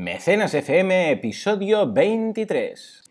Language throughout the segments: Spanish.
Mecenas FM, episodio 23.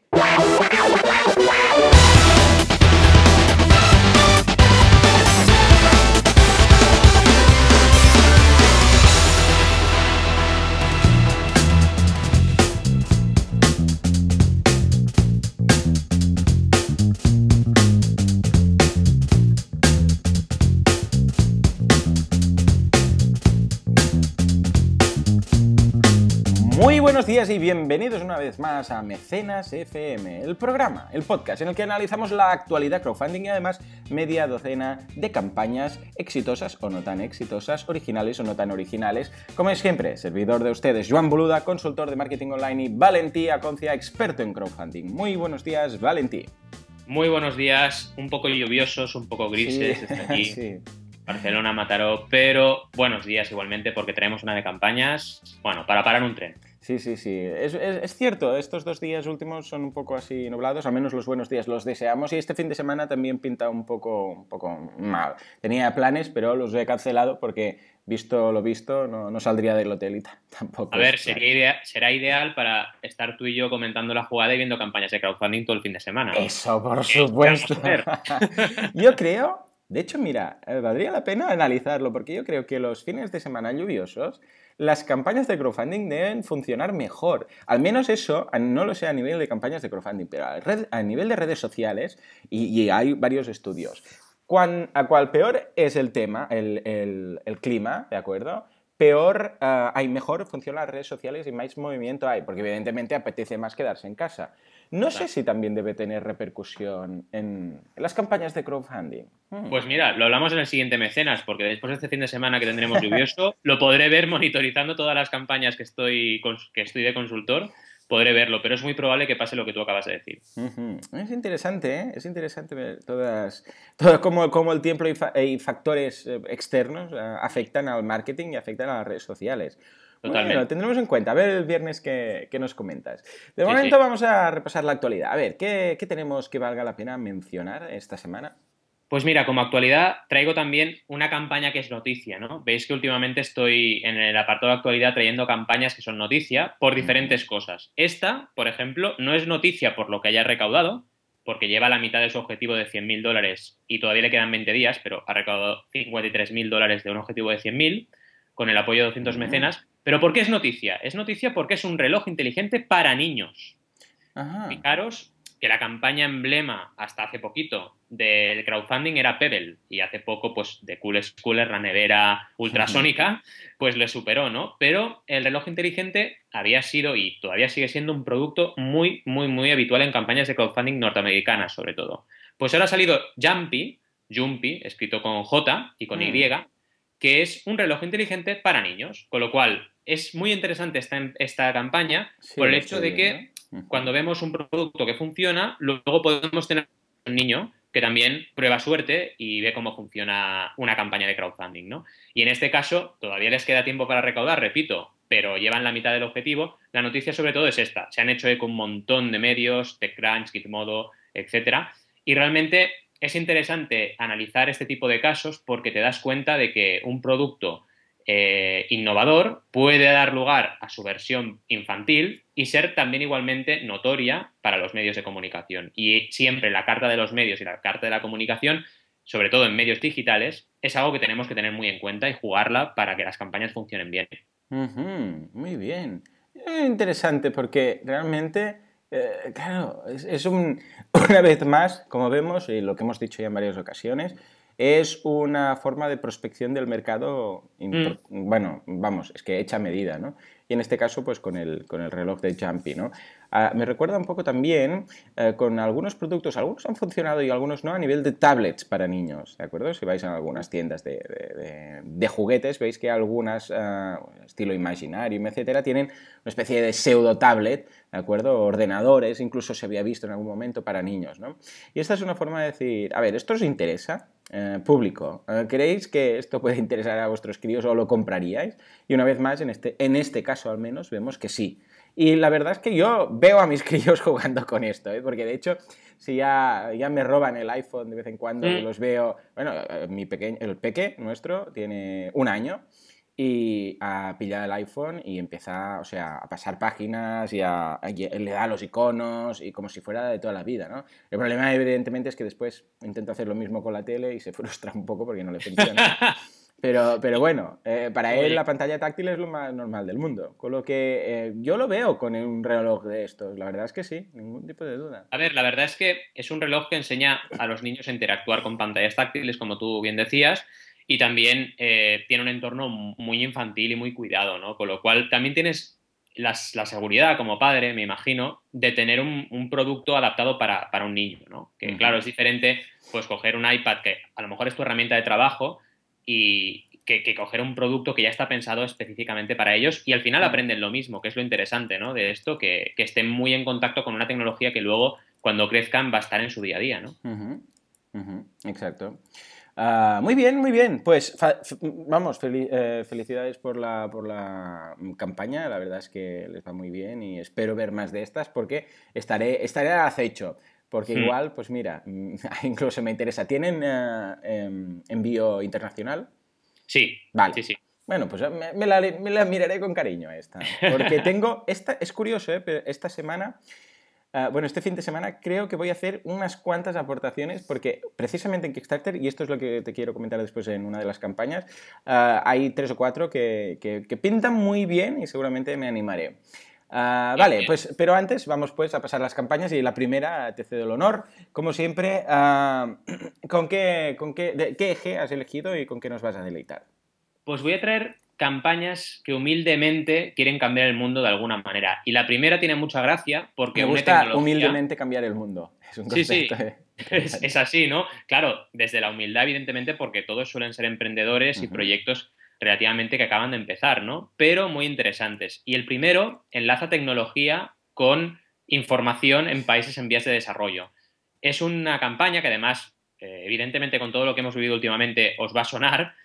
Días y bienvenidos una vez más a Mecenas FM, el programa, el podcast en el que analizamos la actualidad crowdfunding y además media docena de campañas exitosas o no tan exitosas, originales o no tan originales. Como es siempre, servidor de ustedes, Joan Boluda, consultor de marketing online y Valentí Aconcia, experto en crowdfunding. Muy buenos días, Valentí. Muy buenos días, un poco lluviosos, un poco grises Sí, desde aquí. sí. Barcelona, Mataró, pero buenos días igualmente porque traemos una de campañas, bueno, para parar un tren. Sí, sí, sí. Es, es- es cierto, estos dos días últimos son un poco así nublados, al menos los buenos días los deseamos y este fin de semana también pinta un poco, un poco mal. Tenía planes, pero los he cancelado porque, visto lo visto, no, no saldría del hotel y ta- tampoco. A ver, sería idea- será ideal para estar tú y yo comentando la jugada y viendo campañas de crowdfunding todo el fin de semana. Eso, por ¿Qué supuesto. yo creo, de hecho, mira, eh, valdría la pena analizarlo, porque yo creo que los fines de semana lluviosos, las campañas de crowdfunding deben funcionar mejor. Al menos eso, no lo sé a nivel de campañas de crowdfunding, pero a, nivel de redes sociales, y, hay varios estudios. A cual peor es el tema, el, clima, ¿de acuerdo? Peor ah, hay mejor funcionan las redes sociales y más movimiento hay, porque evidentemente apetece más quedarse en casa. No sé si también debe tener repercusión en, las campañas de crowdfunding. Hmm. Pues mira, lo hablamos en el siguiente mecenas, porque después de este fin de semana que tendremos lluvioso, lo podré ver monitorizando todas las campañas que estoy, que estoy de consultor, podré verlo, pero es muy probable que pase lo que tú acabas de decir. Es interesante, ¿eh? Es interesante ver todas, todo cómo, cómo el tiempo y, fa- y factores eh, externos eh, afectan al marketing y afectan a las redes sociales. Totalmente. Bueno, tendremos en cuenta. A ver el viernes qué, nos comentas. De Sí, momento sí. vamos a repasar la actualidad. A ver, ¿qué, qué tenemos que valga la pena mencionar esta semana? Pues mira, como actualidad traigo también una campaña que es noticia, ¿no? Veis que últimamente estoy en el apartado de actualidad trayendo campañas que son noticia por diferentes cosas. Esta, por ejemplo, no es noticia por lo que haya recaudado, porque lleva la mitad de su objetivo de 100.000 dólares y todavía le quedan 20 días, pero ha recaudado 53.000 dólares de un objetivo de 100.000 con el apoyo de 200 Ujú. mecenas. ¿Pero por qué es noticia? Es noticia porque es un reloj inteligente para niños. Ajá. Fijaros que la campaña emblema hasta hace poquito del crowdfunding era Pebble y hace poco pues de Cool Schooler, la nevera ultrasónica, pues le superó, ¿no? Pero el reloj inteligente había sido y todavía sigue siendo un producto muy, muy, muy habitual en campañas de crowdfunding norteamericanas sobre todo. Pues ahora ha salido Jumpy, Jumpy, escrito con J y con Mm. Y, que es un reloj inteligente para niños, con lo cual es muy interesante esta, esta campaña Sí, por el hecho de que cuando vemos un producto que funciona, luego podemos tener un niño que también prueba suerte y ve cómo funciona una campaña de crowdfunding, ¿no? Y en este caso, todavía les queda tiempo para recaudar, repito, pero llevan la mitad del objetivo. La noticia sobre todo es esta. Se han hecho eco un montón de medios, TechCrunch, Gizmodo, etcétera. Y realmente es interesante analizar este tipo de casos porque te das cuenta de que un producto eh, innovador puede dar lugar a su versión infantil y ser también igualmente notoria para los medios de comunicación. Y siempre la carta de los medios y la carta de la comunicación, sobre todo en medios digitales, es algo que tenemos que tener muy en cuenta y jugarla para que las campañas funcionen bien. Muy bien. Interesante porque realmente, eh, claro, es, es un, una vez más, como vemos, y lo que hemos dicho ya en varias ocasiones, es una forma de prospección del mercado, impor- bueno, vamos, es que hecha medida, ¿no? Y en este caso, pues con el, con el reloj de Jumpy, ¿no? Ah, me recuerda un poco también eh, con algunos productos, algunos han funcionado y algunos no, a nivel de tablets para niños, ¿de acuerdo? Si vais a algunas tiendas de, de- de- de juguetes, veis que algunas, ah, estilo Imaginarium, etcétera, tienen una especie de pseudo tablet, ¿de acuerdo? Ordenadores, incluso se había visto en algún momento para niños, ¿no? Y esta es una forma de decir, a ver, ¿esto os interesa? Eh, público, eh, ¿creéis que esto puede interesar a vuestros críos o lo compraríais? Y una vez más, en este, en este caso al menos, vemos que sí. Y la verdad es que yo veo a mis críos jugando con esto, ¿eh? porque de hecho, si ya, ya me roban el iPhone de vez en cuando, Mm. los veo, bueno, eh, mi pequeño, el peque nuestro tiene un año y a pillar el iPhone y empieza, o sea, a pasar páginas y, a, le da los iconos y como si fuera de toda la vida, ¿no? El problema, evidentemente, es que después intenta hacer lo mismo con la tele y se frustra un poco porque no le funciona. Pero, pero bueno, eh, para él la pantalla táctil es lo más normal del mundo. Con lo que eh, yo lo veo con un reloj de estos. La verdad es que sí, ningún tipo de duda. A ver, la verdad es que es un reloj que enseña a los niños a interactuar con pantallas táctiles, como tú bien decías, y también eh, tiene un entorno muy infantil y muy cuidado, ¿no? Con lo cual también tienes la seguridad como padre, me imagino, de tener un, producto adaptado para, un niño, ¿no? Que claro, es diferente pues coger un iPad que a lo mejor es tu herramienta de trabajo y que, coger un producto que ya está pensado específicamente para ellos y al final aprenden lo mismo, que es lo interesante, ¿no? De esto, que, estén muy en contacto con una tecnología que luego cuando crezcan va a estar en su día a día, ¿no? Exacto. Ah, muy bien, muy bien. Pues vamos, eh, felicidades por la, por la campaña. La verdad es que les va muy bien y espero ver más de estas porque estaré, estaré al acecho. Porque hmm. igual, pues mira, incluso me interesa. ¿Tienen eh, em, envío internacional? Sí. Vale. Sí, sí. Bueno, pues me, la, me, la, miraré con cariño esta. Porque tengo, esta, es curioso, ¿eh? pero esta semana Ah, bueno, este fin de semana creo que voy a hacer unas cuantas aportaciones porque precisamente en Kickstarter, y esto es lo que te quiero comentar después en una de las campañas, ah, hay tres o cuatro que, que, pintan muy bien y seguramente me animaré. Ah, vale, pues, pero antes vamos pues a pasar las campañas y la primera te cedo el honor. Como siempre, ¿con, qué, con qué, qué eje has elegido y con qué nos vas a deleitar? Pues voy a traer campañas que humildemente quieren cambiar el mundo de alguna manera. Y la primera tiene mucha gracia porque... Me gusta humildemente cambiar el mundo. Es un sí, sí. Es, así, ¿no? Claro, desde la humildad, evidentemente, porque todos suelen ser emprendedores y proyectos relativamente que acaban de empezar, ¿no? Pero muy interesantes. Y el primero enlaza tecnología con información en países en vías de desarrollo. Es una campaña que además, eh, evidentemente con todo lo que hemos vivido últimamente, os va a sonar,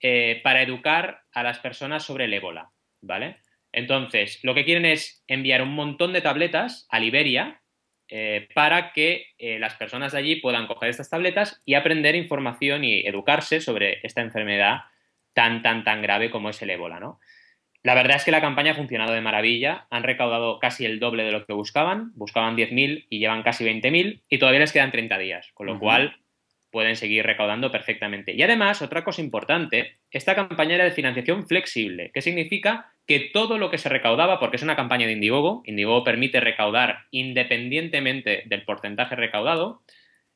eh, para educar a las personas sobre el ébola, ¿vale? Entonces, lo que quieren es enviar un montón de tabletas a Liberia eh, para que las personas de allí puedan coger estas tabletas y aprender información y educarse sobre esta enfermedad tan, tan, tan grave como es el ébola, ¿no? La verdad es que la campaña ha funcionado de maravilla, han recaudado casi el doble de lo que buscaban, buscaban 10.000 y llevan casi 20.000 y todavía les quedan 30 días, con lo cual pueden seguir recaudando perfectamente. Y además, otra cosa importante, esta campaña era de financiación flexible, que significa que todo lo que se recaudaba, porque es una campaña de Indiegogo, Indiegogo permite recaudar independientemente del porcentaje recaudado,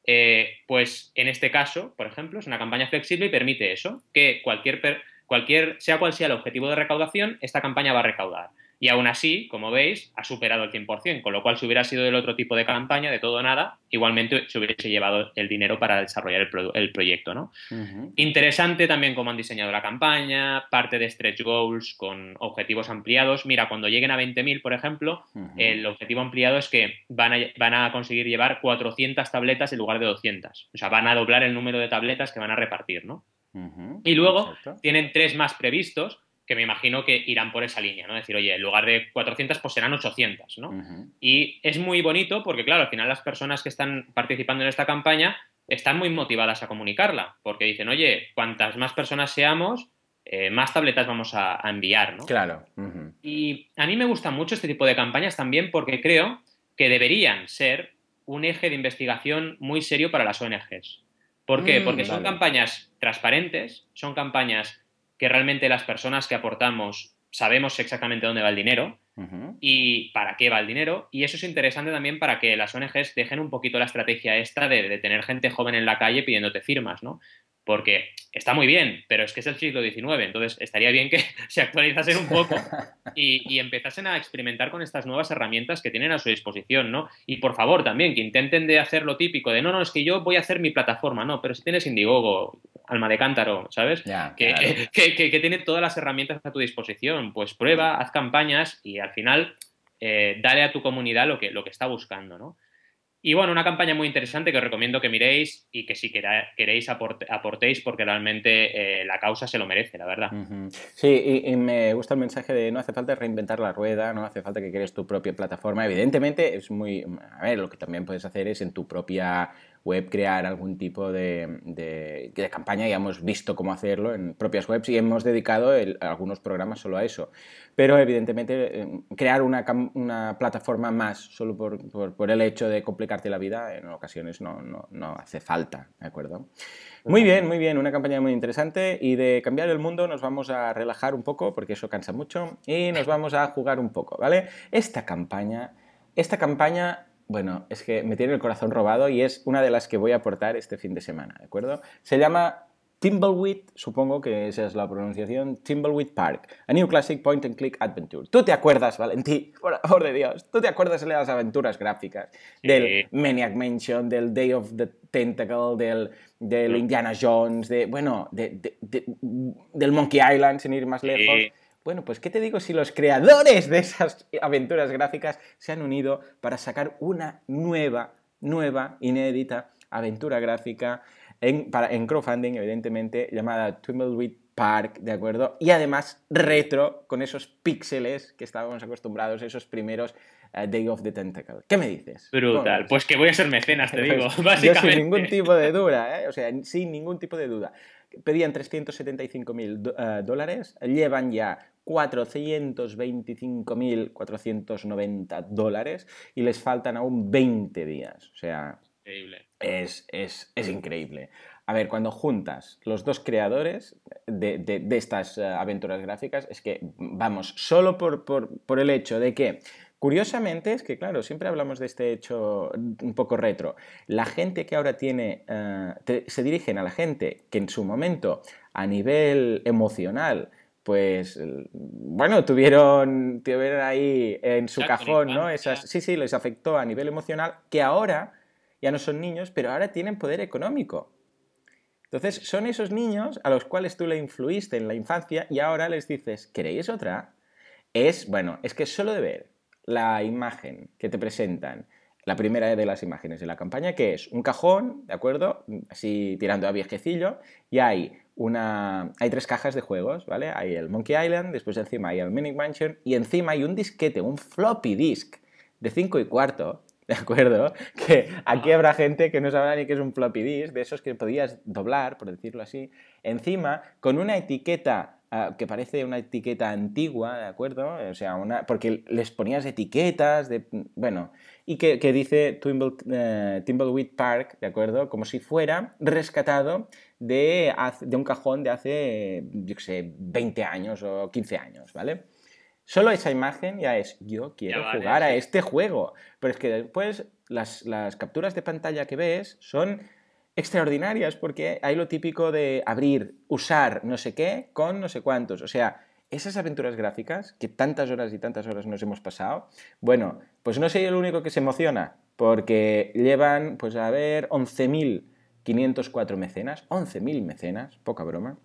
eh, pues en este caso, por ejemplo, es una campaña flexible y permite eso, que cualquier, cualquier, sea cual sea el objetivo de recaudación, esta campaña va a recaudar. Y aún así, como veis, ha superado el 100%, con lo cual si hubiera sido del otro tipo de campaña, de todo o nada, igualmente se hubiese llevado el dinero para desarrollar el, proyecto. ¿no? Interesante también cómo han diseñado la campaña, parte de stretch goals con objetivos ampliados. Mira, cuando lleguen a 20.000, por ejemplo, el objetivo ampliado es que van a, van a conseguir llevar 400 tabletas en lugar de 200. O sea, van a doblar el número de tabletas que van a repartir. ¿no? Y luego tienen tres más previstos que me imagino que irán por esa línea, ¿no? Decir, oye, en lugar de 400, pues serán 800, ¿no? Y es muy bonito porque, claro, al final las personas que están participando en esta campaña están muy motivadas a comunicarla, porque dicen, oye, cuantas más personas seamos, eh, más tabletas vamos a, enviar, ¿no? Claro. Y a mí me gusta mucho este tipo de campañas también porque creo que deberían ser un eje de investigación muy serio para las ONGs. ¿Por qué? Mm, porque son campañas transparentes, son campañas que realmente las personas que aportamos sabemos exactamente dónde va el dinero y para qué va el dinero. Y eso es interesante también para que las ONGs dejen un poquito la estrategia esta de, de tener gente joven en la calle pidiéndote firmas, ¿no? porque está muy bien, pero es que es el siglo XIX, entonces estaría bien que se actualizasen un poco y, empezasen a experimentar con estas nuevas herramientas que tienen a su disposición, ¿no? Y por favor también que intenten de hacer lo típico de no, no, es que yo voy a hacer mi plataforma, no, pero si tienes Indiegogo, Alma de Cántaro, ¿sabes? que, que, tiene todas las herramientas a tu disposición, pues prueba, haz campañas y al final eh, dale a tu comunidad lo que, lo que está buscando, ¿no? Y bueno, una campaña muy interesante que os recomiendo que miréis y que si queréis aportéis porque realmente eh, la causa se lo merece, la verdad. Sí, y, me gusta el mensaje de no hace falta reinventar la rueda, no hace falta que crees tu propia plataforma. Evidentemente es muy... A ver, lo que también puedes hacer es en tu propia web crear algún tipo de, de, campaña. Ya hemos visto cómo hacerlo en propias webs y hemos dedicado algunos programas solo a eso. Pero evidentemente eh, crear una, una plataforma más solo por, por, el hecho de complicarte la vida en ocasiones no, no, no hace falta, ¿de acuerdo? Muy bien, muy bien, una campaña muy interesante y de cambiar el mundo nos vamos a relajar un poco porque eso cansa mucho y nos vamos a jugar un poco, ¿vale? Esta campaña, esta campaña bueno, es que me tiene el corazón robado y es una de las que voy a aportar este fin de semana, ¿de acuerdo? Se llama Timbleweed, supongo que esa es la pronunciación, Timbleweed Park, a new classic point and click adventure. ¿Tú te acuerdas, Valentí? Por amor de Dios, ¿tú te acuerdas de las aventuras gráficas? Del Maniac Mansion, del Day of the Tentacle, del, del Indiana Jones, de, bueno, del Monkey Island, sin ir más lejos. Bueno, pues ¿qué te digo si los creadores de esas aventuras gráficas se han unido para sacar una nueva, nueva, inédita aventura gráfica en, para, en crowdfunding, evidentemente, llamada Twimbleweed Park, ¿de acuerdo? Y además retro, con esos píxeles que estábamos acostumbrados, esos primeros eh, Day of the Tentacle. ¿Qué me dices? Brutal. Pues que voy a ser mecenas, te digo, básicamente. Yo sin ningún tipo de duda, ¿eh? O sea, sin ningún tipo de duda. Pedían 375 mil eh, dólares, llevan ya 425.490 dólares y les faltan aún 20 días. O sea, Es, increíble. A ver, cuando juntas los dos creadores de, estas eh, aventuras gráficas, es que, vamos, solo por, el hecho de que Curiosamente es que, claro, siempre hablamos de este hecho un poco retro. La gente que ahora tiene, eh, se dirigen a la gente que en su momento, a nivel emocional, pues bueno, tuvieron, tuvieron ahí en su cajón, ¿no? Esas, sí, sí, les afectó a nivel emocional, que ahora ya no son niños, pero ahora tienen poder económico. Entonces, son esos niños a los cuales tú le influiste en la infancia y ahora les dices, ¿queréis otra? Es, bueno, es que solo de ver la imagen que te presentan, la primera de las imágenes de la campaña, que es un cajón, ¿de acuerdo? Así tirando a viejecillo, y hay una... Hay tres cajas de juegos, ¿vale? Hay el Monkey Island, después encima hay el Mini Mansion y encima hay un disquete, un floppy disk de 5 y cuarto, ¿de acuerdo? Que aquí habrá gente que no sabrá ni qué es un floppy disk, de esos que podías doblar, por decirlo así, encima con una etiqueta Ah, que parece una etiqueta antigua, ¿de acuerdo? O sea, una, porque les ponías etiquetas, de, bueno, y que, dice Timble, eh, Timbleweed Park, ¿de acuerdo? Como si fuera rescatado de, de un cajón de hace, yo qué sé, 20 años o 15 años, ¿vale? Solo esa imagen ya es, yo quiero jugar a este juego. Pero es que después las, las capturas de pantalla que ves son extraordinarias porque hay lo típico de abrir, usar no sé qué con no sé cuántos. O sea, esas aventuras gráficas que tantas horas y tantas horas nos hemos pasado, bueno, pues no soy el único que se emociona porque llevan, pues a ver, 11.504 mecenas, 11.000 mecenas, poca broma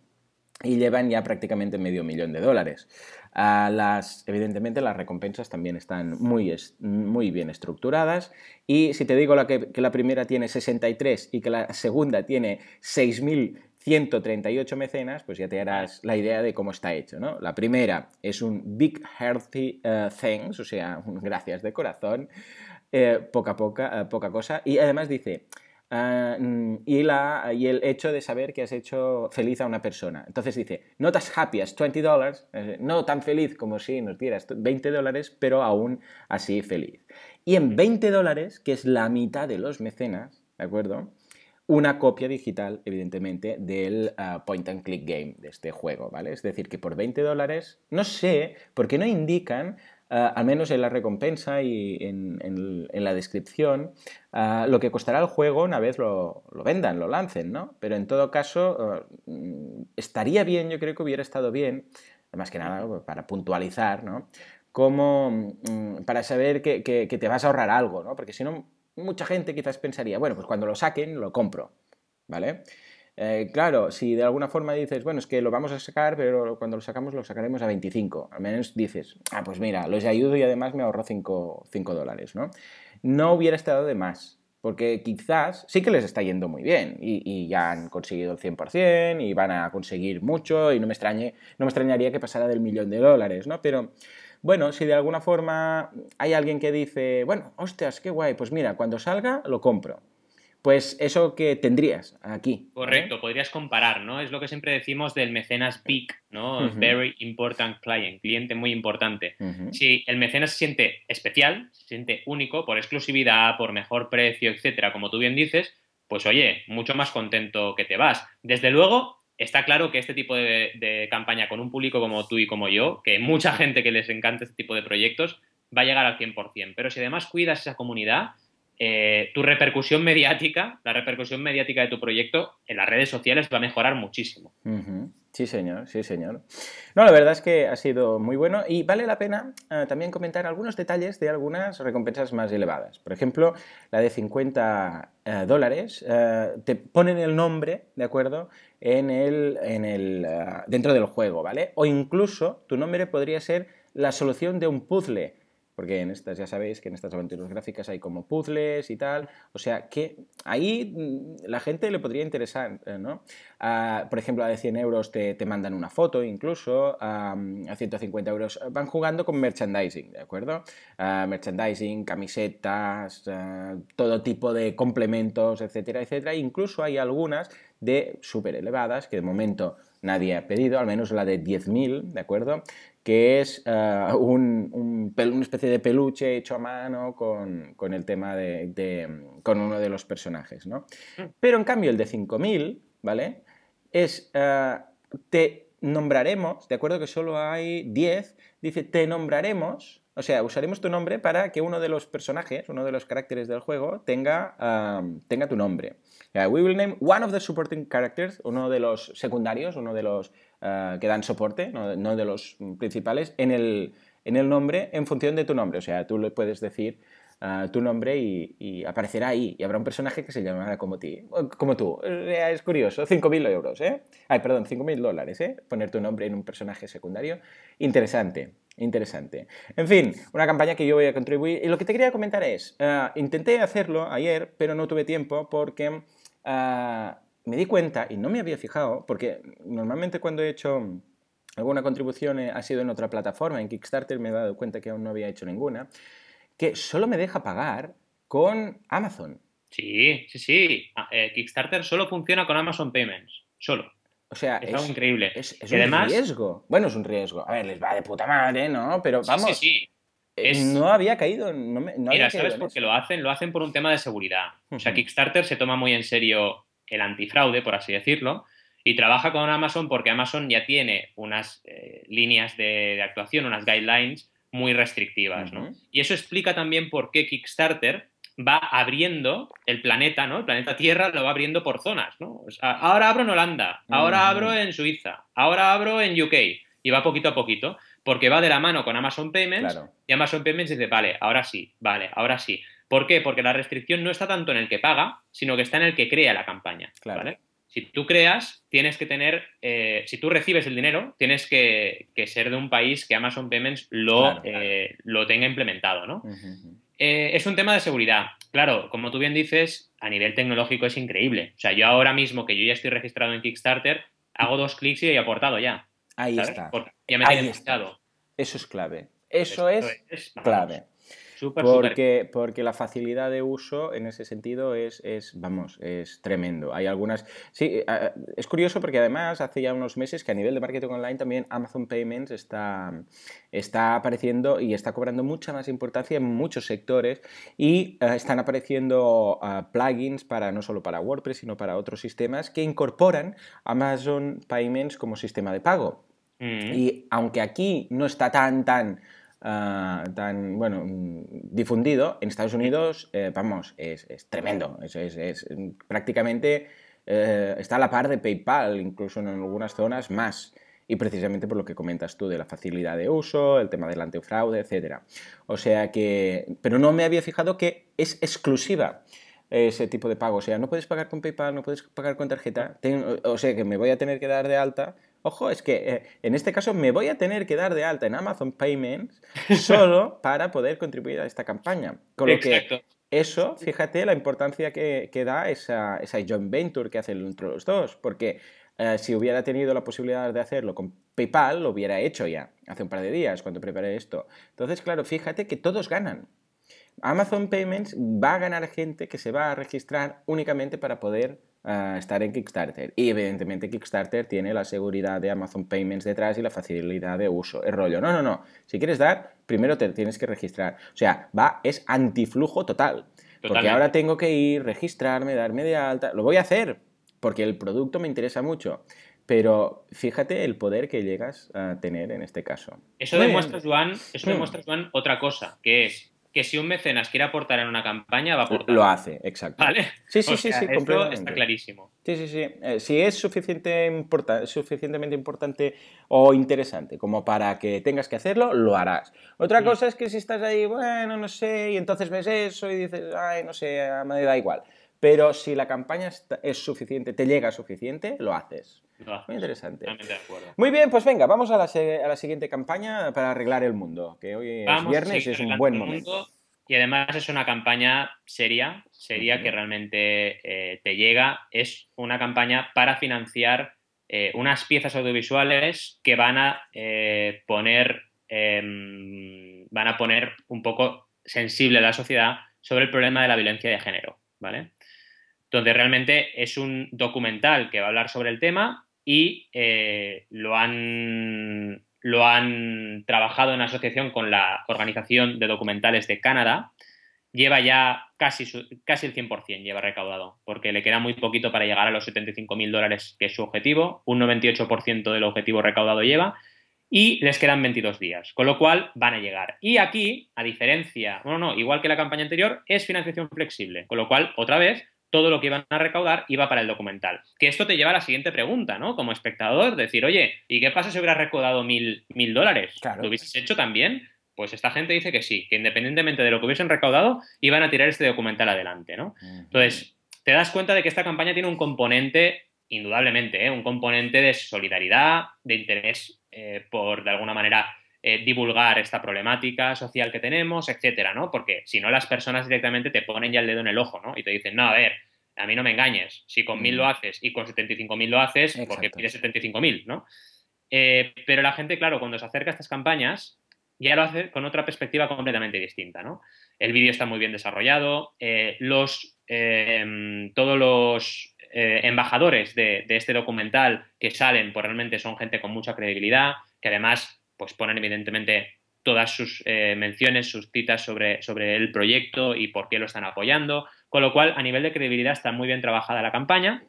y llevan ya prácticamente medio millón de dólares. las, evidentemente las recompensas también están muy, muy bien estructuradas y si te digo la que, la primera tiene 63 y que la segunda tiene 6.138 mecenas, pues ya te harás la idea de cómo está hecho. ¿no? La primera es un Big Healthy uh, Thanks, o sea, gracias de corazón, eh, poca, poca, eh, poca cosa, y además dice... Ah, mm, y, la, y el hecho de saber que has hecho feliz a una persona. Entonces dice, not as happy as 20 dólares, no tan feliz como si nos dieras 20 dólares, pero aún así feliz. Y en 20 dólares, que es la mitad de los mecenas, ¿de acuerdo? Una copia digital, evidentemente, del ah, point and click game de este juego, ¿vale? Es decir, que por 20 dólares, no sé, porque no indican Ah, al menos en la recompensa y en, la descripción, ah, lo que costará el juego una vez lo, vendan, lo lancen, ¿no? Pero en todo caso, mm, estaría bien, yo creo que hubiera estado bien, más que nada pues, para puntualizar, ¿no? Como mm, para saber que, que, te vas a ahorrar algo, ¿no? Porque si no, mucha gente quizás pensaría, bueno, pues cuando lo saquen, lo compro, ¿vale? Eh, claro, si de alguna forma dices, bueno, es que lo vamos a sacar, pero cuando lo sacamos lo sacaremos a 25, al menos dices, ah, pues mira, los ayudo y además me ahorro 5, dólares, ¿no? No hubiera estado de más, porque quizás sí que les está yendo muy bien y, ya han conseguido el 100% y van a conseguir mucho y no me, extrañe, no me extrañaría que pasara del millón de dólares, ¿no? Pero bueno, si de alguna forma hay alguien que dice, bueno, hostias, qué guay, pues mira, cuando salga lo compro pues eso que tendrías aquí. Correcto, podrías comparar, ¿no? Es lo que siempre decimos del mecenas big, ¿no? Very important client, cliente muy importante. Si el mecenas se siente especial, se siente único por exclusividad, por mejor precio, etcétera, como tú bien dices, pues oye, mucho más contento que te vas. Desde luego, está claro que este tipo de, de, campaña con un público como tú y como yo, que mucha gente que les encanta este tipo de proyectos, va a llegar al 100%. Pero si además cuidas esa comunidad, eh, tu repercusión mediática, la repercusión mediática de tu proyecto en las redes sociales va a mejorar muchísimo. Sí, señor, sí, señor. No, la verdad es que ha sido muy bueno y vale la pena eh, también comentar algunos detalles de algunas recompensas más elevadas. Por ejemplo, la de 50 eh, dólares, te ponen el nombre, ¿de acuerdo? En el, en el, dentro del juego, ¿vale? O incluso tu nombre podría ser la solución de un puzzle porque en estas ya sabéis que en estas aventuras gráficas hay como puzzles y tal, o sea que ahí mm, la gente le podría interesar, eh, ¿no? Ah, por ejemplo, a de 100 euros te, mandan una foto incluso, a 150 euros van jugando con merchandising, ¿de acuerdo? merchandising, camisetas, ah, todo tipo de complementos, etcétera, etcétera, incluso hay algunas de súper elevadas que de momento nadie ha pedido, al menos la de 10.000, ¿de acuerdo? Que es eh, un, una especie de peluche hecho a mano con, el tema de, con uno de los personajes, ¿no? Mm. Pero en cambio el de 5000, ¿vale? Es, eh, te nombraremos, de acuerdo que solo hay 10, dice, te nombraremos, o sea, usaremos tu nombre para que uno de los personajes, uno de los caracteres del juego, tenga, eh, tenga tu nombre. we will name one of the supporting characters, uno de los secundarios, uno de los eh, que dan soporte, no, de los principales, en el, en el, nombre en función de tu nombre. O sea, tú le puedes decir eh, tu nombre y, aparecerá ahí. Y habrá un personaje que se llamará como, ti, como tú. Es curioso, 5.000 euros, ¿eh? Ay, perdón, 5.000 dólares, ¿eh? Poner tu nombre en un personaje secundario. Interesante. Interesante. En fin, una campaña que yo voy a contribuir. Y lo que te quería comentar es, eh, intenté hacerlo ayer, pero no tuve tiempo porque me di cuenta, y no me había fijado, porque normalmente cuando he hecho alguna contribución eh, ha sido en otra plataforma, en Kickstarter me he dado cuenta que aún no había hecho ninguna, que solo me deja pagar con Amazon. Sí, sí, sí. Ah, eh, Kickstarter solo funciona con Amazon Payments, solo. O sea, es, algo increíble. Es, un riesgo. Bueno, es un riesgo. A ver, les va de puta madre, ¿no? Pero vamos. Sí, sí, eh, No había caído. No Mira, ¿sabes por qué lo hacen? Lo hacen por un tema de seguridad. O sea, Kickstarter se toma muy en serio el antifraude, por así decirlo, y trabaja con Amazon porque Amazon ya tiene unas eh, líneas de, actuación, unas guidelines muy restrictivas, ¿no? Y eso explica también por qué Kickstarter va abriendo el planeta, ¿no? El planeta Tierra lo va abriendo por zonas, ¿no? ahora abro en Holanda, ahora abro en Suiza, ahora abro en UK, y va poquito a poquito, porque va de la mano con Amazon Payments, y Amazon Payments dice, vale, ahora sí, vale, ahora sí. ¿Por qué? Porque la restricción no está tanto en el que paga, sino que está en el que crea la campaña. Si tú creas, tienes que tener, eh, si tú recibes el dinero, tienes que, ser de un país que Amazon Payments lo, eh, lo tenga implementado, ¿no? Eh, es un tema de seguridad. Claro, como tú bien dices, a nivel tecnológico es increíble. O sea, yo ahora mismo que yo ya estoy registrado en Kickstarter, hago dos clics y he aportado ya. Ahí está. ya me he. Eso es clave. Eso, es, clave porque, porque la facilidad de uso en ese sentido es, es, vamos, es tremendo. Hay algunas... Sí, eh, es curioso porque además hace ya unos meses que a nivel de marketing online también Amazon Payments está, está apareciendo y está cobrando mucha más importancia en muchos sectores y eh, están apareciendo uh, plugins para no solo para WordPress, sino para otros sistemas que incorporan Amazon Payments como sistema de pago. Mm. Y aunque aquí no está tan, tan Ah, tan bueno difundido, en Estados Unidos, eh, vamos, es, tremendo. Es, es, prácticamente eh, está a la par de PayPal, incluso en algunas zonas más. Y precisamente por lo que comentas tú de la facilidad de uso, el tema del antifraude, etc. O sea que. Pero no me había fijado que es exclusiva ese tipo de pago. O sea, no puedes pagar con PayPal, no puedes pagar con tarjeta. o sea, que me voy a tener que dar de alta Ojo, es que eh, en este caso me voy a tener que dar de alta en Amazon Payments solo para poder contribuir a esta campaña. Con lo que eso, fíjate la importancia que, da esa, esa, joint venture que hace entre los dos, porque eh, si hubiera tenido la posibilidad de hacerlo con PayPal, lo hubiera hecho ya hace un par de días cuando preparé esto. Entonces, claro, fíjate que todos ganan. Amazon Payments va a ganar gente que se va a registrar únicamente para poder uh, estar en Kickstarter. Y evidentemente Kickstarter tiene la seguridad de Amazon Payments detrás y la facilidad de uso. Es rollo. No, no, no. Si quieres dar, primero te tienes que registrar. O sea, va, es antiflujo total. Porque ahora tengo que ir, registrarme, darme de alta. Lo voy a hacer porque el producto me interesa mucho. Pero fíjate el poder que llegas a tener en este caso. Eso demuestra, Juan, eso hmm. demuestra, Juan, otra cosa, que es que si un mecenas quiere aportar en una campaña, va a aportar. Lo hace, exacto. ¿Vale? Sí, sí, sí, sí, está clarísimo. Sí, sí, sí. Eh, si es suficiente suficientemente importante o interesante como para que tengas que hacerlo, lo harás. Otra mm. cosa es que si estás ahí, bueno, no sé, y entonces ves eso y dices, ay, no sé, me da igual. Pero si la campaña es suficiente, te llega suficiente, lo haces. Muy interesante. Muy bien, pues venga, vamos a la, a la, siguiente campaña para arreglar el mundo, que hoy es viernes y es un buen momento. Y además es una campaña seria, seria que realmente eh, te llega. Es una campaña para financiar eh, unas piezas audiovisuales que van a eh, poner em, van a poner un poco sensible a la sociedad sobre el problema de la violencia de género, ¿vale? Donde realmente es un documental que va a hablar sobre el tema y eh, lo, han, lo han trabajado en asociación con la Organización de Documentales de Canadá. Lleva ya casi, casi el 100% lleva recaudado, porque le queda muy poquito para llegar a los 75.000 dólares, que es su objetivo. Un 98% del objetivo recaudado lleva y les quedan 22 días, con lo cual van a llegar. Y aquí, a diferencia, bueno, no, igual que la campaña anterior, es financiación flexible, con lo cual, otra vez, todo lo que iban a recaudar iba para el documental. Que esto te lleva a la siguiente pregunta, ¿no? Como espectador, decir, oye, ¿y qué pasa si hubieras recaudado mil, mil dólares? ¿Lo hubieses hecho también? Pues esta gente dice que sí, que independientemente de lo que hubiesen recaudado, iban a tirar este documental adelante, ¿no? Entonces, te das cuenta de que esta campaña tiene un componente, indudablemente, ¿eh? un componente de solidaridad, de interés eh, por, de alguna manera, eh, divulgar esta problemática social que tenemos, etcétera, ¿no? Porque si no, las personas directamente te ponen ya el dedo en el ojo, ¿no? Y te dicen, no, a ver, a mí no me engañes. Si con mil lo mm. haces y con 75.000 lo haces, porque pides 75.000, ¿no? Eh, pero la gente, claro, cuando se acerca a estas campañas, ya lo hace con otra perspectiva completamente distinta, ¿no? El vídeo está muy bien desarrollado, eh, los, todos los embajadores de, de, este documental que salen, pues realmente son gente con mucha credibilidad, que además pues ponen evidentemente todas sus eh, menciones, sus citas sobre, sobre el proyecto y por qué lo están apoyando, con lo cual a nivel de credibilidad está muy bien trabajada la campaña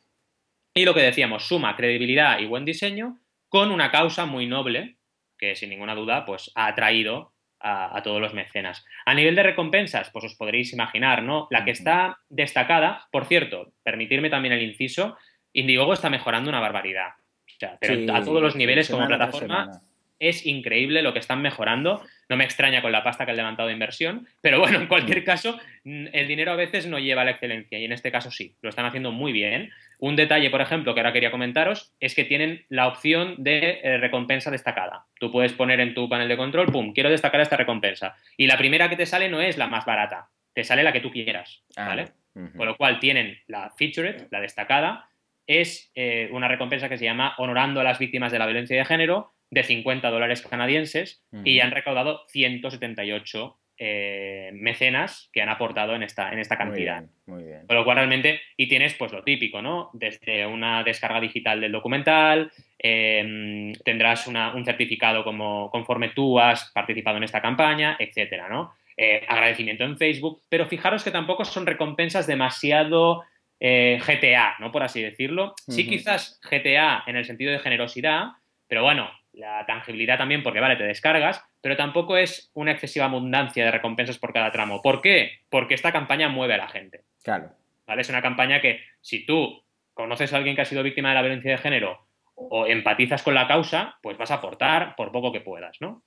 y lo que decíamos, suma credibilidad y buen diseño con una causa muy noble que sin ninguna duda pues ha atraído a, a, todos los mecenas. A nivel de recompensas, pues os podréis imaginar, ¿no? La que está destacada, por cierto, permitirme también el inciso, Indiegogo está mejorando una barbaridad. O sea, pero a todos los niveles como plataforma es increíble lo que están mejorando. No me extraña con la pasta que han levantado de inversión, pero bueno, en cualquier mm. caso, mm, el dinero a veces no lleva a la excelencia y en este caso sí, lo están haciendo muy bien. Un detalle, por ejemplo, que ahora quería comentaros, es que tienen la opción de eh, recompensa destacada. Tú puedes poner en tu panel de control, pum, quiero destacar esta recompensa. Y la primera que te sale no es la más barata, te sale la que tú quieras, ah, ¿vale? Con lo cual tienen la featured, la destacada, es eh, una recompensa que se llama Honorando a las víctimas de la violencia de género, de 50 dólares canadienses y han recaudado 178 eh, mecenas que han aportado en esta, en esta cantidad. Muy bien, Con lo cual realmente, y tienes pues lo típico, ¿no? Desde una descarga digital del documental, em, tendrás un certificado como conforme tú has participado en esta campaña, etcétera, ¿no? Eh, agradecimiento en Facebook, pero fijaros que tampoco son recompensas demasiado eh, GTA, ¿no? Por así decirlo. Sí, quizás GTA en el sentido de generosidad, pero bueno, la tangibilidad también, porque vale, te descargas, pero tampoco es una excesiva abundancia de recompensas por cada tramo. ¿Por qué? Porque esta campaña mueve a la gente. Claro. ¿Vale? Es una campaña que si tú conoces a alguien que ha sido víctima de la violencia de género o empatizas con la causa, pues vas a aportar por poco que puedas, ¿no?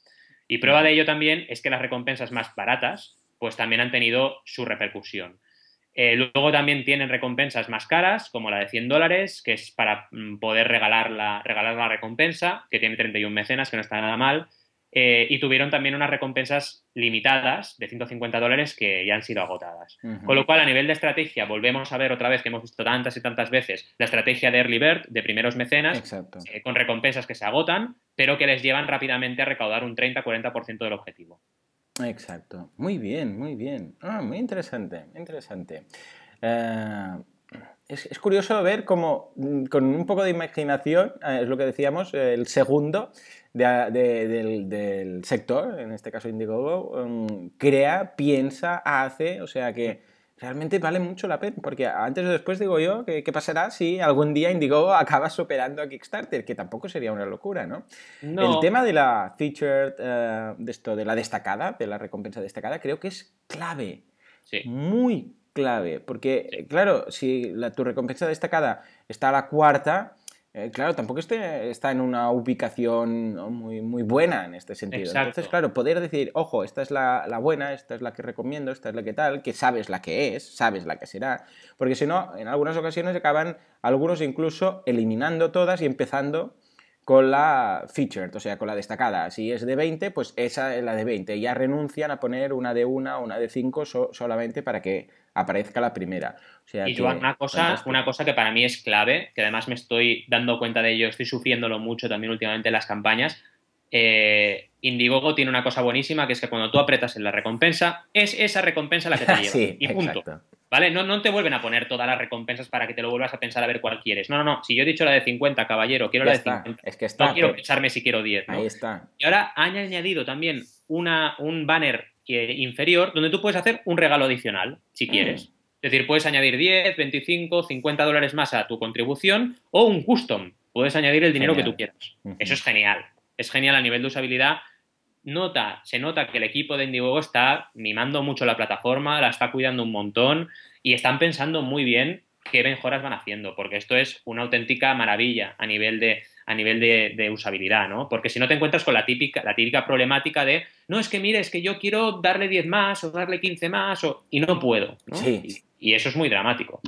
Y prueba de ello también es que las recompensas más baratas, pues también han tenido su repercusión. Eh, luego también tienen recompensas más caras, como la de 100 dólares, que es para mm, poder regalar la, regalar la recompensa, que tiene 31 mecenas, que no está nada mal. Eh, y tuvieron también unas recompensas limitadas de 150 dólares que ya han sido agotadas. Con lo cual, a nivel de estrategia, volvemos a ver otra vez que hemos visto tantas y tantas veces la estrategia de Early Bird, de primeros mecenas, eh, con recompensas que se agotan, pero que les llevan rápidamente a recaudar un 30-40% del objetivo. Exacto. Muy bien, muy bien. Ah, muy interesante, interesante. Eh, es, curioso ver cómo, mm, con un poco de imaginación, eh, es lo que decíamos, el segundo del, sector, en este caso Indiegogo, mm, crea, piensa, hace, o sea que realmente vale mucho la pena, porque antes o después digo yo, ¿qué, pasará si algún día Indiegogo acaba superando a Kickstarter? Que tampoco sería una locura, ¿no? El tema de la featured, eh, de esto, de la destacada, de la recompensa destacada, creo que es clave. Sí. Muy clave, porque, claro, si la, tu recompensa destacada está a la cuarta, eh, claro, tampoco este está en una ubicación muy, muy buena en este sentido. Entonces, claro, poder decir, ojo, esta es la, buena, esta es la que recomiendo, esta es la que tal, que sabes la que es, sabes la que será, porque si no, en algunas ocasiones acaban algunos incluso eliminando todas y empezando con la featured, o sea, con la destacada. Si es de 20, pues esa es la de 20. Ya renuncian a poner una de una o una de 5 solamente para que aparezca la primera. y Joan, una cosa, una cosa que para mí es clave, que además me estoy dando cuenta de ello, estoy sufriéndolo mucho también últimamente en las campañas. Eh, Indiegogo tiene una cosa buenísima que es que cuando tú apretas en la recompensa, es esa recompensa la que te lleva. sí, y punto. ¿Vale? No, no te vuelven a poner todas las recompensas para que te lo vuelvas a pensar a ver cuál quieres. No, no, no. Si yo he dicho la de 50, caballero, quiero la de 50. Es que está. No quiero pensarme si quiero 10. Ahí está. Y ahora han añadido también una, un banner inferior donde tú puedes hacer un regalo adicional, si mm. quieres. Es decir, puedes añadir 10, 25, 50 dólares más a tu contribución o un custom. Puedes añadir el dinero que tú quieras. Eso es genial. Es genial a nivel de usabilidad. Nota, se nota que el equipo de Indiegogo está mimando mucho la plataforma, la está cuidando un montón y están pensando muy bien qué mejoras van haciendo, porque esto es una auténtica maravilla a nivel de, a nivel de, usabilidad, ¿no? Porque si no te encuentras con la típica, la típica problemática de, no, es que mire, es que yo quiero darle 10 más o darle 15 más o... y no puedo, ¿no? Sí. Y, eso es muy dramático.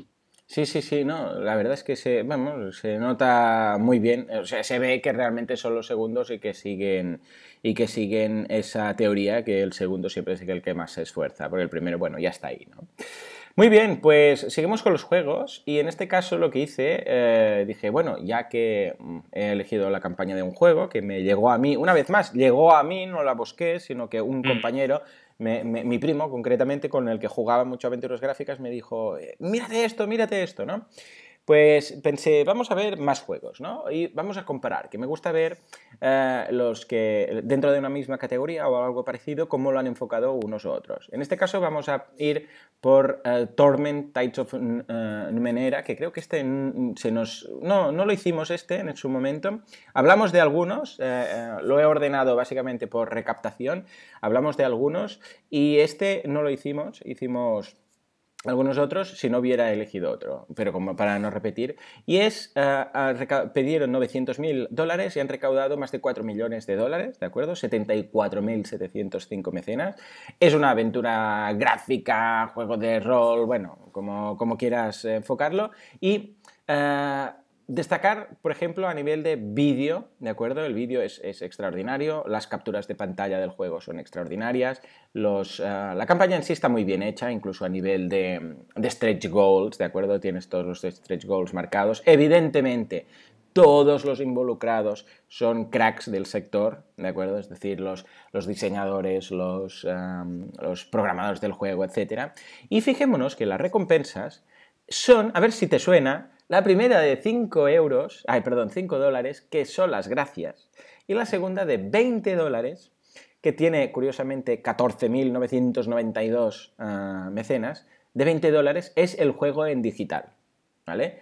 Sí, sí, sí, no, la verdad es que se, se nota muy bien, o sea, se ve que realmente son los segundos y que siguen y que siguen esa teoría que el segundo siempre es el que más se esfuerza, porque el primero, bueno, ya está ahí, ¿no? Muy bien, pues seguimos con los juegos y en este caso lo que hice, eh, dije, bueno, ya que mm, he elegido la campaña de un juego que me llegó a mí, una vez más, llegó a mí, no la busqué, sino que un mm. compañero, mi primo concretamente, con el que jugaba mucho aventuras gráficas, me dijo, eh, mírate esto, mírate esto, ¿no? Pues pensé, vamos a ver más juegos, ¿no? Y vamos a comparar, que me gusta ver eh, los que dentro de una misma categoría o algo parecido, cómo lo han enfocado unos u otros. En este caso vamos a ir por eh, Torment Tides of Numenera, que creo que este se nos... No, no lo hicimos este en su momento. Hablamos de algunos, lo he ordenado básicamente por recaptación, hablamos de algunos y este no lo hicimos, hicimos algunos otros si no hubiera elegido otro, pero como para no repetir. Y es, uh, pidieron 900.000 dólares y han recaudado más de 4 millones de dólares, ¿de acuerdo? 74.705 mecenas. Es una aventura gráfica, juego de rol, bueno, como, como quieras enfocarlo. Y... Uh, Destacar, por ejemplo, a nivel de vídeo, ¿de acuerdo? El vídeo es, extraordinario, las capturas de pantalla del juego son extraordinarias, los, eh, la campaña en sí está muy bien hecha, incluso a nivel de, stretch goals, ¿de acuerdo? Tienes todos los stretch goals marcados. Evidentemente, todos los involucrados son cracks del sector, ¿de acuerdo? Es decir, los, los diseñadores, los, los programadores del juego, etc. Y fijémonos que las recompensas son, a ver si te suena, la primera de 5 euros, ay, perdón, 5 dólares, que son las gracias. Y la segunda de 20 dólares, que tiene curiosamente 14.992 ah, mecenas, de 20 dólares es el juego en digital. ¿Vale?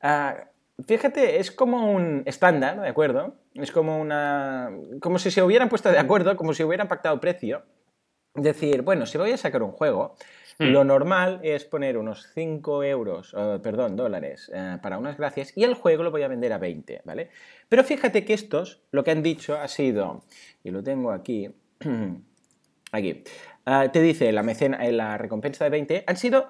Ah, fíjate, es como un estándar, ¿de acuerdo? Es como una. como si se hubieran puesto de acuerdo, como si hubieran pactado precio. Decir, bueno, si voy a sacar un juego, Hmm. Lo normal es poner unos 5 euros, perdón, dólares eh, para unas gracias y el juego lo voy a vender a 20, ¿vale? Pero fíjate que estos, lo que han dicho ha sido, y lo tengo aquí, aquí, ah, te dice la, mecena, la recompensa de 20, han sido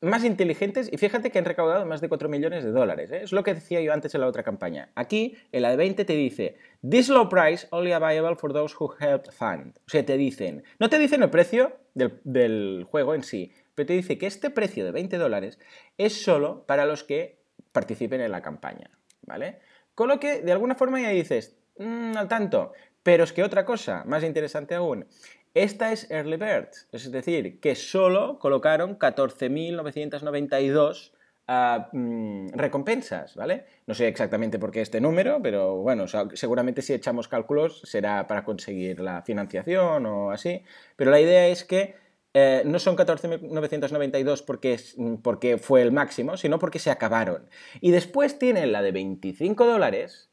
más inteligentes y fíjate que han recaudado más de 4 millones de dólares. ¿eh? Es lo que decía yo antes en la otra campaña. Aquí, en la de 20 te dice, this low price only available for those who helped fund. O sea, te dicen, no te dicen el precio del, juego en sí, pero te dice que este precio de 20 dólares es solo para los que participen en la campaña. ¿Vale? Con lo que, de alguna forma, ya dices, no mm, tanto. Pero es que otra cosa, más interesante aún, Esta es Early Bird, es decir, que solo colocaron 14.992 uh, mm, recompensas, ¿vale? No sé exactamente por qué este número, pero bueno, seguramente si echamos cálculos será para conseguir la financiación o así. Pero la idea es que eh, no son 14.992 porque, porque fue el máximo, sino porque se acabaron. Y después tienen la de 25 dólares,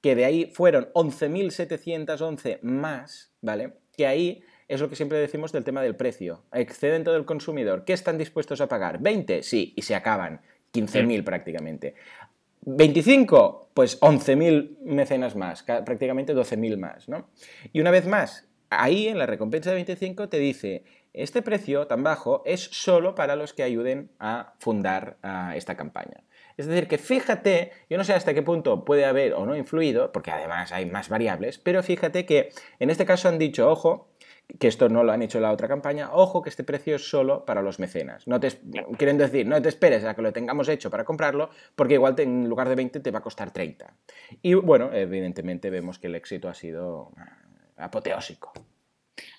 que de ahí fueron 11.711 más, ¿vale? Que ahí es lo que siempre decimos del tema del precio. Excedente del consumidor. ¿Qué están dispuestos a pagar? ¿20? Sí, y se acaban. 15.000 prácticamente. 25, pues 11.000 mecenas más, prácticamente 12.000 más, ¿no? Y una vez más, ahí en la recompensa de 25 te dice, este precio tan bajo es solo para los que ayuden a fundar esta campaña. Es decir, que fíjate, yo no sé hasta qué punto puede haber o no influido, porque además hay más variables, pero fíjate que en este caso han dicho, ojo, que esto no lo han hecho en la otra campaña, ojo que este precio es solo para los mecenas. No te, quieren decir, no te esperes a que lo tengamos hecho para comprarlo, porque igual en lugar de 20 te va a costar 30. Y bueno, evidentemente vemos que el éxito ha sido ah, apoteósico.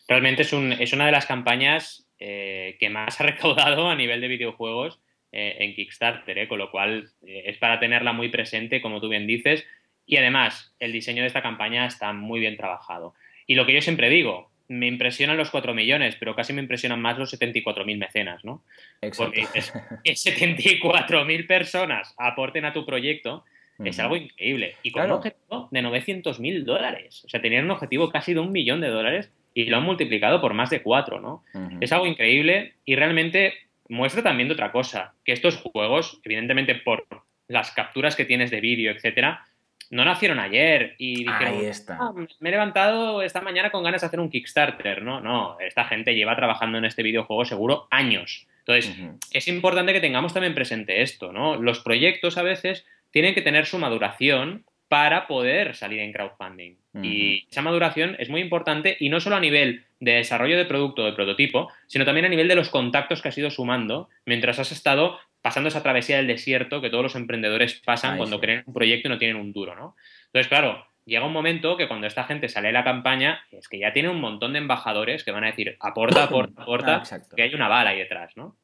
Realmente es, una de las campañas eh, que más ha recaudado a nivel de videojuegos eh, en Kickstarter, eh, con lo cual es para tenerla muy presente, como tú bien dices. Y además, el diseño de esta campaña está muy bien trabajado. Y lo que yo siempre digo, me impresionan los 4 millones, pero casi me impresionan más los 74.000 mecenas, ¿no? Exacto. Porque dices, que 74.000 personas aporten a tu proyecto es algo increíble. Y con un objetivo de 900.000 dólares. O sea, tenían un objetivo casi de un millón de dólares y lo han multiplicado por más de 4, ¿no? Es algo increíble y realmente muestra también de otra cosa, que estos juegos, evidentemente por las capturas que tienes de vídeo, etcétera, no nacieron ayer y dijeron, Ahí está. Ah, me he levantado esta mañana con ganas de hacer un Kickstarter, ¿no? No, esta gente lleva trabajando en este videojuego seguro años. Entonces, es importante que tengamos también presente esto, ¿no? Los proyectos a veces tienen que tener su maduración para poder salir en crowdfunding. Y esa maduración es muy importante y no solo a nivel de desarrollo de producto o de prototipo, sino también a nivel de los contactos que has ido sumando mientras has estado pasando esa travesía del desierto que todos los emprendedores pasan cuando creen un proyecto y no tienen un duro, ¿no? Entonces, claro, llega un momento que cuando esta gente sale de la campaña, es que ya tiene un montón de embajadores que van a decir, aporta, aporta, aporta, ah, que hay una bala ahí detrás, ¿no?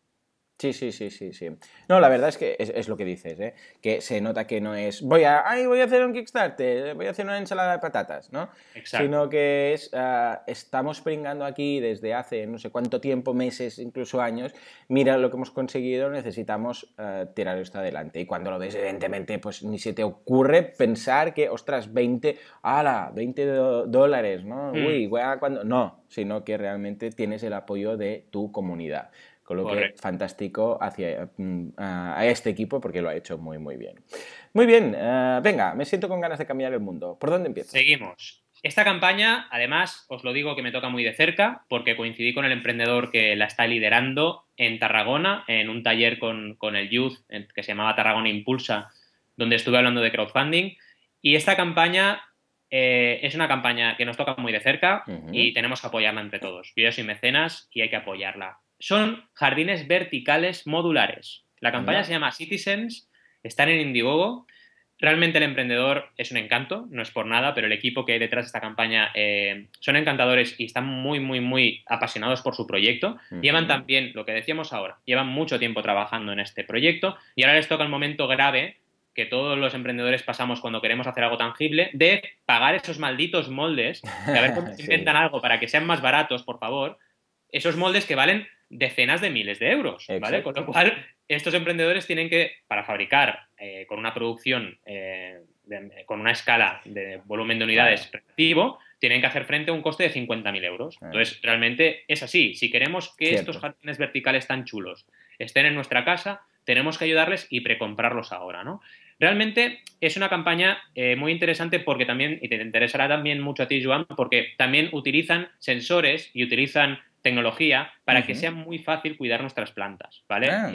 Sí, sí, sí, sí, sí. No, la verdad es que es, lo que dices, ¿eh? Que se nota que no es, voy a, ay, voy a hacer un Kickstarter, voy a hacer una ensalada de patatas, ¿no? Exacto. Sino que es, ah, estamos pringando aquí desde hace no sé cuánto tiempo, meses, incluso años, mira lo que hemos conseguido, necesitamos uh, tirar esto adelante. Y cuando lo ves, evidentemente, pues ni se te ocurre pensar que, ostras, 20, ala, 20 dólares, ¿no? Mm. Uy, cuando... No, sino que realmente tienes el apoyo de tu comunidad. Con lo que fantástico hacia, mm, a este equipo porque lo ha hecho muy, muy bien. Muy bien, eh, venga, me siento con ganas de cambiar el mundo. ¿Por dónde empiezo? Seguimos. Esta campaña, además, os lo digo que me toca muy de cerca porque coincidí con el emprendedor que la está liderando en Tarragona, en un taller con, el Youth que se llamaba Tarragona Impulsa, donde estuve hablando de crowdfunding. Y esta campaña eh, es una campaña que nos toca muy de cerca y tenemos que apoyarla entre todos. Yo soy mecenas y hay que apoyarla son jardines verticales modulares. La campaña se llama Citizens, están en Indiegogo. Realmente el emprendedor es un encanto, no es por nada, pero el equipo que hay detrás de esta campaña eh, son encantadores y están muy, muy, muy apasionados por su proyecto. Llevan también, lo que decíamos ahora, llevan mucho tiempo trabajando en este proyecto y ahora les toca el momento grave que todos los emprendedores pasamos cuando queremos hacer algo tangible, de pagar esos malditos moldes, de a ver cómo se inventan algo para que sean más baratos, por favor, esos moldes que valen decenas de miles de euros, ¿vale? Con lo cual, estos emprendedores tienen que, para fabricar eh, con una producción, eh, con una escala de volumen de unidades relativo, tienen que hacer frente a un coste de 50.000 euros. Entonces, realmente es así. Si queremos que estos jardines verticales tan chulos estén en nuestra casa, tenemos que ayudarles y precomprarlos ahora, ¿no? Realmente es una campaña eh, muy interesante porque también, y te interesará también mucho a ti, Joan, porque también utilizan sensores y utilizan tecnología para que sea muy fácil cuidar nuestras plantas, ¿vale? Ah,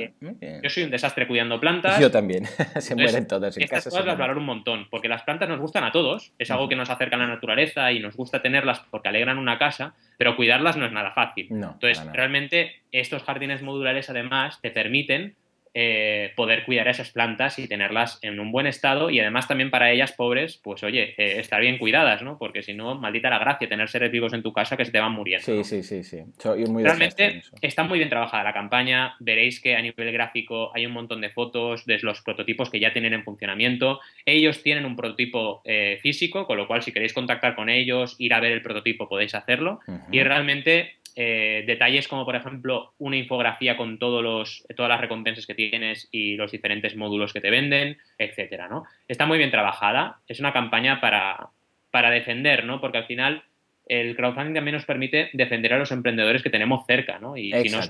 yo soy un desastre cuidando plantas. Yo también, se mueren todas en estas cosas las valoro un montón, porque las plantas nos gustan a todos, es algo que nos acerca a la naturaleza y nos gusta tenerlas porque alegran una casa, pero cuidarlas no es nada fácil. Entonces, realmente estos jardines modulares además te permiten eh, poder cuidar esas plantas y tenerlas en un buen estado y además también para ellas pobres, pues oye, eh, estar bien cuidadas, ¿no? Porque si no, maldita la gracia tener seres vivos en tu casa que se te van muriendo. Sí, sí, sí, sí. Realmente está muy bien trabajada la campaña, veréis que a nivel gráfico hay un montón de fotos de los prototipos que ya tienen en funcionamiento. Ellos tienen un prototipo eh, físico, con lo cual si queréis contactar con ellos, ir a ver el prototipo, podéis hacerlo. Y realmente detalles como, por ejemplo, una infografía con todos los, todas las recompensas que tienes y los diferentes módulos que te venden, etcétera, ¿no? Está muy bien trabajada, es una campaña para, para defender, ¿no? Porque al final el crowdfunding también nos permite defender a los emprendedores que tenemos cerca, ¿no? Y si, no,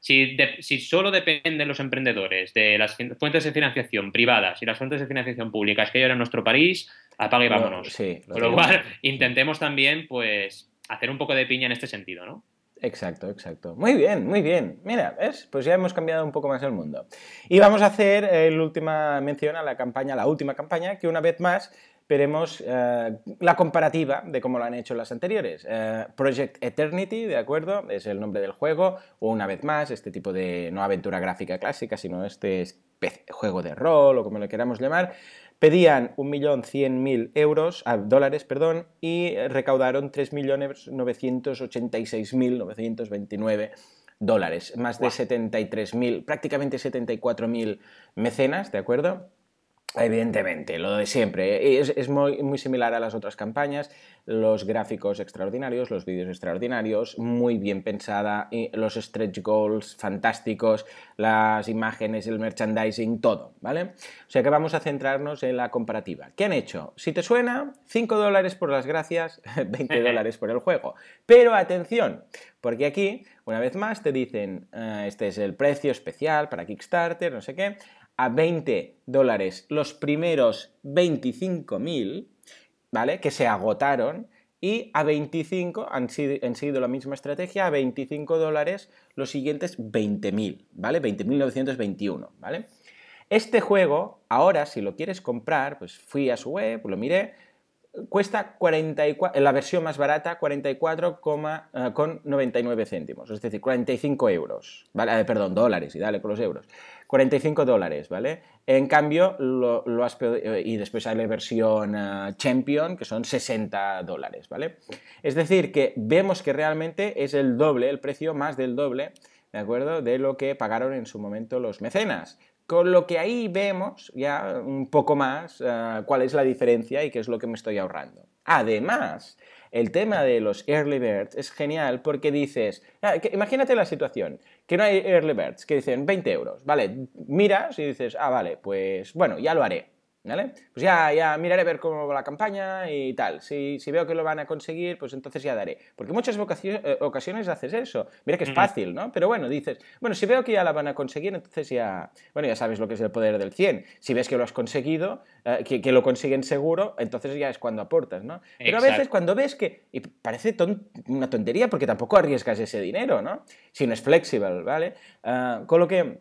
si, si, solo dependen los emprendedores de las fuentes de financiación privadas y las fuentes de financiación públicas que hay ahora en nuestro país, apague y vámonos. Con lo cual, intentemos también, pues, hacer un poco de piña en este sentido, ¿no? Exacto, exacto. Muy bien, muy bien. Mira, ¿ves? Pues ya hemos cambiado un poco más el mundo. Y vamos a hacer eh, la última mención a la campaña, la última campaña, que una vez más veremos eh, la comparativa de cómo lo han hecho las anteriores. Eh, Project Eternity, ¿de acuerdo? Es el nombre del juego, o una vez más, este tipo de, no aventura gráfica clásica, sino este juego de rol, o como lo queramos llamar, Pedían 1.100.000 euros, ah, dólares, perdón, y recaudaron 3.986.929 dólares, más de 73.000, prácticamente 74.000 mecenas, ¿de acuerdo? Evidentemente, lo de siempre. Es, muy, muy, similar a las otras campañas. Los gráficos extraordinarios, los vídeos extraordinarios, muy bien pensada, los stretch goals fantásticos, las imágenes, el merchandising, todo, ¿vale? O sea que vamos a centrarnos en la comparativa. ¿Qué han hecho? Si te suena, 5 dólares por las gracias, 20 dólares por el juego. Pero atención, porque aquí, una vez más, te dicen, eh, este es el precio especial para Kickstarter, no sé qué a 20 dólares los primeros 25.000, ¿vale? Que se agotaron. Y a 25, han sido, han seguido la misma estrategia, a 25 dólares los siguientes 20.000, ¿vale? 20.921, ¿vale? Este juego, ahora, si lo quieres comprar, pues fui a su web, lo miré, cuesta 44, la versión más barata 44,99 eh, céntimos, es decir, 45 euros, ¿vale? Eh, perdón, dólares, y dale por los euros. 45 dólares, ¿vale? En cambio, lo, has eh, y después hay la versión Champion, que son 60 dólares, ¿vale? Es decir, que vemos que realmente es el doble, el precio más del doble, ¿de acuerdo? De lo que pagaron en su momento los mecenas. Con lo que ahí vemos ya un poco más eh, cuál es la diferencia y qué es lo que me estoy ahorrando. Además, el tema de los early birds es genial porque dices, ah, imagínate la situación, que no hay early birds, que dicen 20 euros, ¿vale? Miras y dices, ah, vale, pues bueno, ya lo haré. ¿Vale? Pues ya, ya miraré a ver cómo va la campaña y tal. Si, veo que lo van a conseguir, pues entonces ya daré. Porque muchas eh, ocasiones haces eso. Mira que es fácil, ¿no? Pero bueno, dices, bueno, si veo que ya la van a conseguir, entonces ya, bueno, ya sabes lo que es el poder del 100. Si ves que lo has conseguido, eh, que, lo consiguen seguro, entonces ya es cuando aportas, ¿no? Pero a veces cuando ves que, y parece una tontería porque tampoco arriesgas ese dinero, ¿no? Si no es flexible, ¿vale? Ah, con lo que,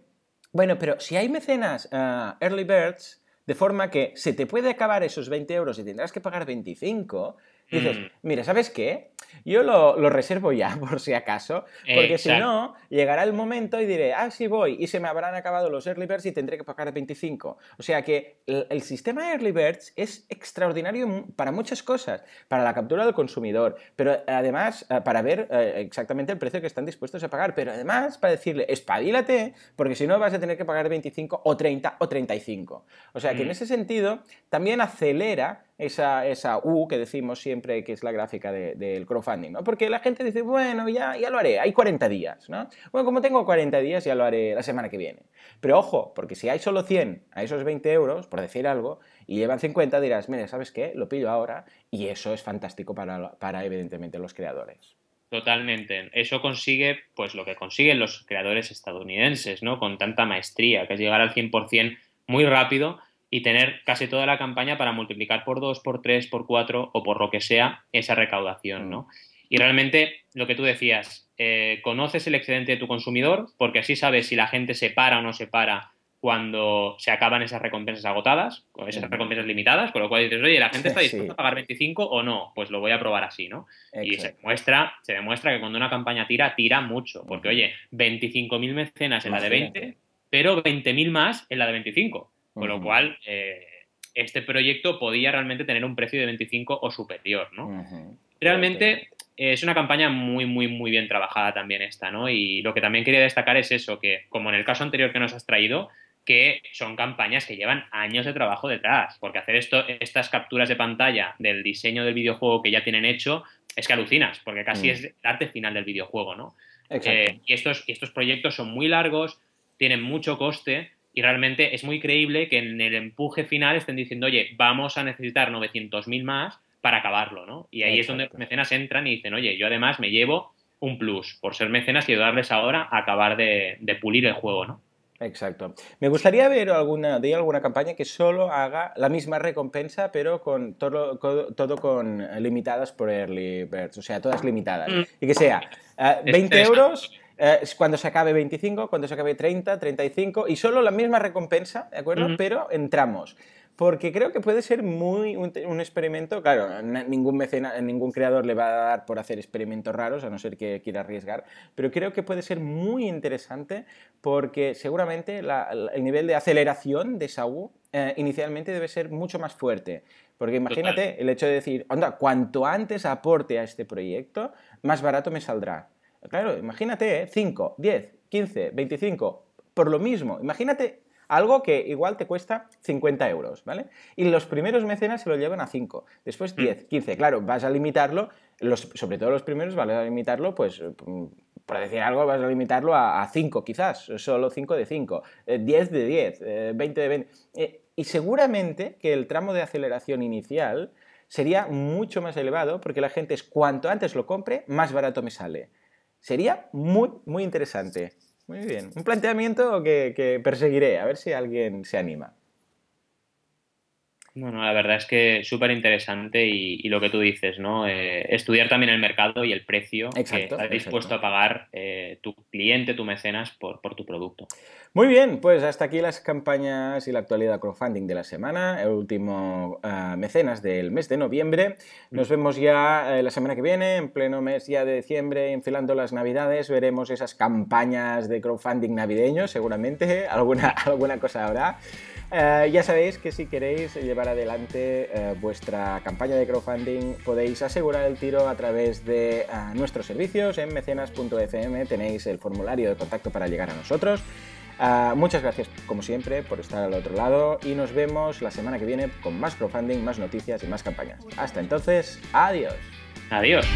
bueno, pero si hay mecenas ah, early birds, de forma que se te puede acabar esos 20 euros y tendrás que pagar 25, dices, mm. mira, ¿sabes qué? Yo lo, reservo ya, por si acaso, porque si no, llegará el momento y diré, ah, sí voy, y se me habrán acabado los early birds y tendré que pagar 25. O sea que el, sistema early birds es extraordinario para muchas cosas, para la captura del consumidor, pero además eh, para ver eh, exactamente el precio que están dispuestos a pagar, pero además para decirle, espabilate, porque si no vas a tener que pagar 25 o 30 o 35. O sea que en mm. ese sentido también acelera esa, esa U que decimos siempre que es la gráfica del crowdfunding, ¿no? Porque la gente dice, bueno, ya, ya lo haré, hay 40 días, ¿no? Bueno, como tengo 40 días, ya lo haré la semana que viene. Pero ojo, porque si hay solo 100 a esos 20 euros, por decir algo, y llevan 50, dirás, mira, ¿sabes qué? Lo pillo ahora y eso es fantástico para, para evidentemente, los creadores. Totalmente. Eso consigue, pues lo que consiguen los creadores estadounidenses, ¿no? Con tanta maestría, que es llegar al 100% muy rápido y tener casi toda la campaña para multiplicar por dos, por tres, por cuatro o por lo que sea esa recaudación, ¿no? Y realmente lo que tú decías, eh, conoces el excedente de tu consumidor porque así sabes si la gente se para o no se para cuando se acaban esas recompensas agotadas, o esas recompensas limitadas, con lo cual dices, oye, ¿la gente está dispuesta a pagar 25 o no? Pues lo voy a probar así, ¿no? Y se demuestra, se demuestra que cuando una campaña tira, tira mucho, porque oye, 25.000 mecenas en la de 20 pero 20.000 más en la de 25. Con lo cual, eh, este proyecto podía realmente tener un precio de 25 o superior, ¿no? Realmente es una campaña muy, muy, muy bien trabajada también esta, ¿no? Y lo que también quería destacar es eso, que como en el caso anterior que nos has traído, que son campañas que llevan años de trabajo detrás, porque hacer esto, estas capturas de pantalla del diseño del videojuego que ya tienen hecho, es que alucinas, porque casi mm. es el arte final del videojuego, ¿no? Eh, y, estos, estos proyectos son muy largos, tienen mucho coste y realmente es muy creíble que en el empuje final estén diciendo, oye, vamos a necesitar 900.000 más para acabarlo, ¿no? Y ahí es donde mecenas entran y dicen, oye, yo además me llevo un plus por ser mecenas y ayudarles ahora a acabar de, de pulir el juego, ¿no? Exacto. Me gustaría ver alguna, de alguna campaña que solo haga la misma recompensa, pero con todo, todo con limitadas por early birds, o sea, todas limitadas. Mm. Y que sea 20 eh, euros eh, cuando se acabe 25, cuando se acabe 30, 35, y solo la misma recompensa, ¿de acuerdo? Pero entramos porque creo que puede ser muy un, experimento, claro, ningún mecena, ningún creador le va a dar por hacer experimentos raros, a no ser que quiera arriesgar, pero creo que puede ser muy interesante porque seguramente el nivel de aceleración de Saúl eh, inicialmente debe ser mucho más fuerte. Porque imagínate el hecho de decir, onda, cuanto antes aporte a este proyecto, más barato me saldrá. Claro, imagínate, 5, 10, 15, 25, por lo mismo. Imagínate algo que igual te cuesta 50 euros, ¿vale? Y los primeros mecenas se lo llevan a 5, después 10, mm. 15. Claro, vas a limitarlo, los, sobre todo los primeros, vas a limitarlo, pues, mm, por decir algo, vas a limitarlo a, 5 quizás, solo 5 de 5, 10 eh, de 10, 20 eh, de 20. Eh, y seguramente que el tramo de aceleración inicial sería mucho más elevado porque la gente es cuanto antes lo compre, más barato me sale. Sería muy, muy interesante. Muy bien. Un planteamiento que, que perseguiré, a ver si alguien se anima. Bueno, la verdad es que súper interesante y, lo que tú dices, ¿no? Eh, estudiar también el mercado y el precio que está dispuesto a pagar eh, tu cliente, tu mecenas, por, tu producto. Muy bien, pues hasta aquí las campañas y la actualidad crowdfunding de la semana, el último eh, mecenas del mes de noviembre. Nos vemos ya la semana que viene, en pleno mes ya de diciembre, enfilando las navidades, veremos esas campañas de crowdfunding navideño, seguramente, alguna, alguna cosa habrá. Eh, ya sabéis que si queréis llevar adelante eh, vuestra campaña de crowdfunding podéis asegurar el tiro a través de eh, nuestros servicios en mecenas.fm tenéis el formulario de contacto para llegar a nosotros. muchas gracias como siempre por estar al otro lado y nos vemos la semana que viene con más crowdfunding, más noticias y más campañas. Hasta entonces, adiós. Adiós.